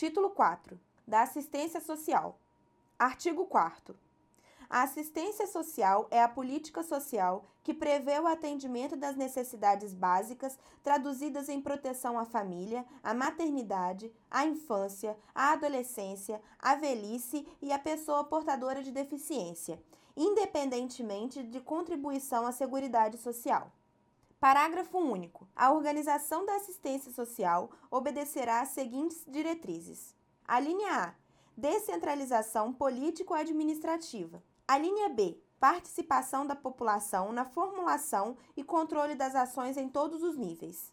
Título 4. Da assistência social. Artigo 4 a assistência social é a política social que prevê o atendimento das necessidades básicas traduzidas em proteção à família, à maternidade, à infância, à adolescência, à velhice e à pessoa portadora de deficiência, independentemente de contribuição à Seguridade Social. Parágrafo único. A organização da assistência social obedecerá às seguintes diretrizes: a linha A. Descentralização político-administrativa. A linha B. Participação da população na formulação e controle das ações em todos os níveis.